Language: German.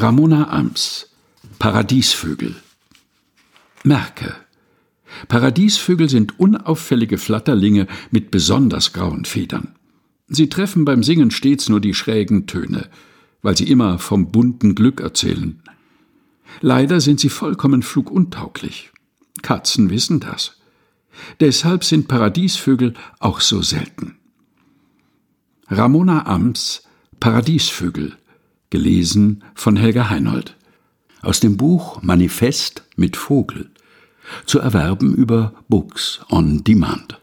Ramona Ams Paradiesvögel Merke Paradiesvögel sind unauffällige Flatterlinge mit besonders grauen Federn. Sie treffen beim Singen stets nur die schrägen Töne, weil sie immer vom bunten Glück erzählen. Leider sind sie vollkommen fluguntauglich. Katzen wissen das. Deshalb sind Paradiesvögel auch so selten. Ramona Ams Paradiesvögel gelesen von Helga Heinold aus dem Buch Manifest mit Vogel zu erwerben über Books on Demand.